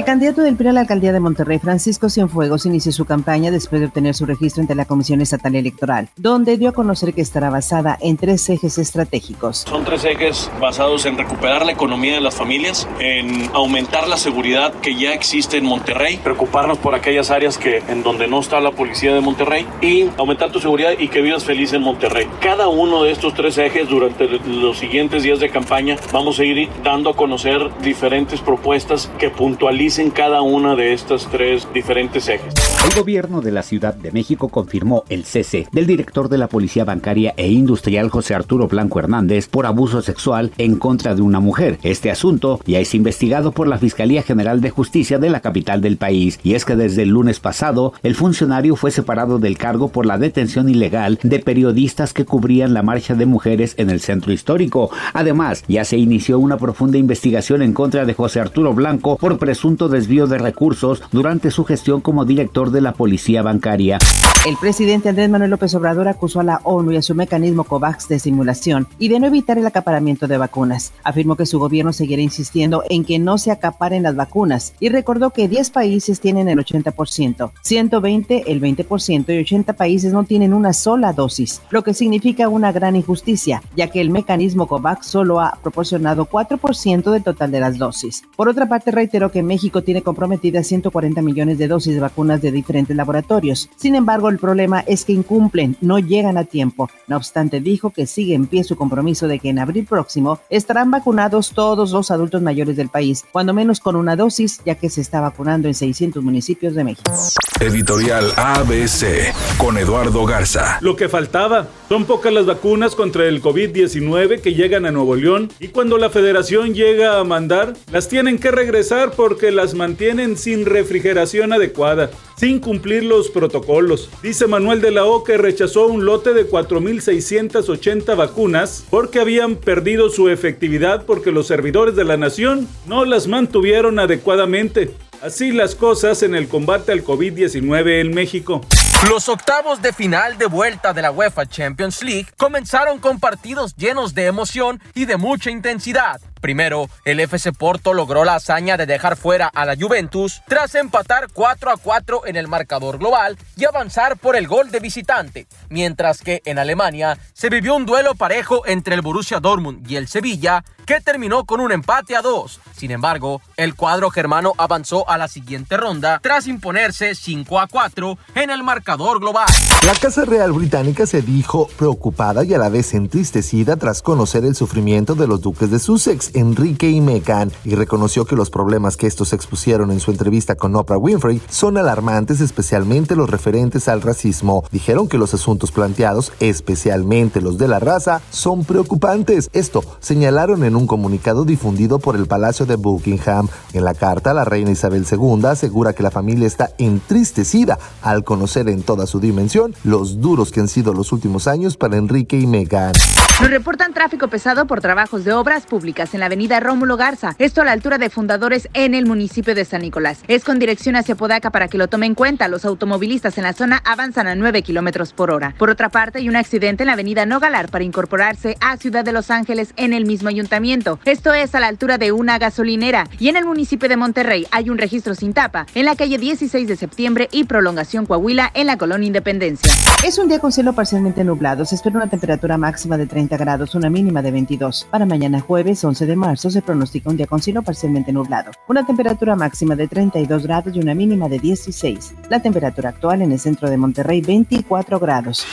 El candidato del PRI a la alcaldía de Monterrey, Francisco Cienfuegos, inició su campaña después de obtener su registro ante la Comisión Estatal Electoral, donde dio a conocer que estará basada en tres ejes estratégicos. Son tres ejes basados en recuperar la economía de las familias, en aumentar la seguridad que ya existe en Monterrey, preocuparnos por aquellas áreas que en donde no está la policía de Monterrey y aumentar tu seguridad y que vivas feliz en Monterrey. Cada uno de estos tres ejes durante los siguientes días de campaña vamos a ir dando a conocer diferentes propuestas que puntualicen en cada una de estas tres diferentes ejes. El gobierno de la Ciudad de México confirmó el cese del director de la Policía Bancaria e Industrial José Arturo Blanco Hernández por abuso sexual en contra de una mujer. Este asunto ya es investigado por la Fiscalía General de Justicia de la capital del país y es que desde el lunes pasado el funcionario fue separado del cargo por la detención ilegal de periodistas que cubrían la marcha de mujeres en el centro histórico. Además, ya se inició una profunda investigación en contra de José Arturo Blanco por presunto desvío de recursos durante su gestión como director de la Policía Bancaria. El presidente Andrés Manuel López Obrador acusó a la ONU y a su mecanismo COVAX de simulación y de no evitar el acaparamiento de vacunas. Afirmó que su gobierno seguirá insistiendo en que no se acaparen las vacunas y recordó que 10 países tienen el 80%, 120 el 20% y 80 países no tienen una sola dosis, lo que significa una gran injusticia, ya que el mecanismo COVAX solo ha proporcionado 4% del total de las dosis. Por otra parte, reiteró que México tiene comprometidas 140 millones de dosis de vacunas de diferentes laboratorios. Sin embargo, el problema es que incumplen, no llegan a tiempo. No obstante, dijo que sigue en pie su compromiso de que en abril próximo estarán vacunados todos los adultos mayores del país, cuando menos con una dosis, ya que se está vacunando en 600 municipios de México. Editorial ABC con Eduardo Garza. Lo que faltaba. Son pocas las vacunas contra el COVID-19 que llegan a Nuevo León y cuando la federación llega a mandar, las tienen que regresar porque las mantienen sin refrigeración adecuada, sin cumplir los protocolos. Dice Manuel de la O que rechazó un lote de 4.680 vacunas porque habían perdido su efectividad porque los servidores de la nación no las mantuvieron adecuadamente. Así las cosas en el combate al COVID-19 en México. Los octavos de final de vuelta de la UEFA Champions League comenzaron con partidos llenos de emoción y de mucha intensidad. Primero, el FC Porto logró la hazaña de dejar fuera a la Juventus tras empatar 4 a 4 en el marcador global y avanzar por el gol de visitante, mientras que en Alemania se vivió un duelo parejo entre el Borussia Dortmund y el Sevilla que terminó con un empate a dos. Sin embargo, el cuadro germano avanzó a la siguiente ronda tras imponerse 5 a 4 en el marcador global. La Casa Real Británica se dijo preocupada y a la vez entristecida tras conocer el sufrimiento de los duques de Sussex, Enrique y Meghan, y reconoció que los problemas que estos expusieron en su entrevista con Oprah Winfrey son alarmantes, especialmente los referentes al racismo. Dijeron que los asuntos planteados, especialmente los de la raza, son preocupantes. Esto señalaron en un comunicado difundido por el Palacio de Buckingham. En la carta, la reina Isabel II asegura que la familia está entristecida al conocer en toda su dimensión los duros que han sido los últimos años para Enrique y Meghan. Nos reportan tráfico pesado por trabajos de obras públicas en la avenida Rómulo Garza, esto a la altura de Fundadores en el municipio de San Nicolás. Es con dirección hacia Podaca para que lo tomen en cuenta. Los automovilistas en la zona avanzan a 9 kilómetros por hora. Por otra parte, hay un accidente en la avenida Nogalar para incorporarse a Ciudad de Los Ángeles en el mismo ayuntamiento. Esto es a la altura de una gasolinera. Y en el municipio de Monterrey hay un registro sin tapa en la calle 16 de septiembre y prolongación Coahuila en la colonia Independencia. Es un día con cielo parcialmente nublado. Se espera una temperatura máxima de 30 grados, una mínima de 22. Para mañana jueves 11 de marzo se pronostica un día con cielo parcialmente nublado. Una temperatura máxima de 32 grados y una mínima de 16. La temperatura actual en el centro de Monterrey 24 grados.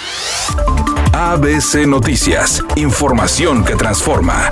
ABC Noticias. Información que transforma.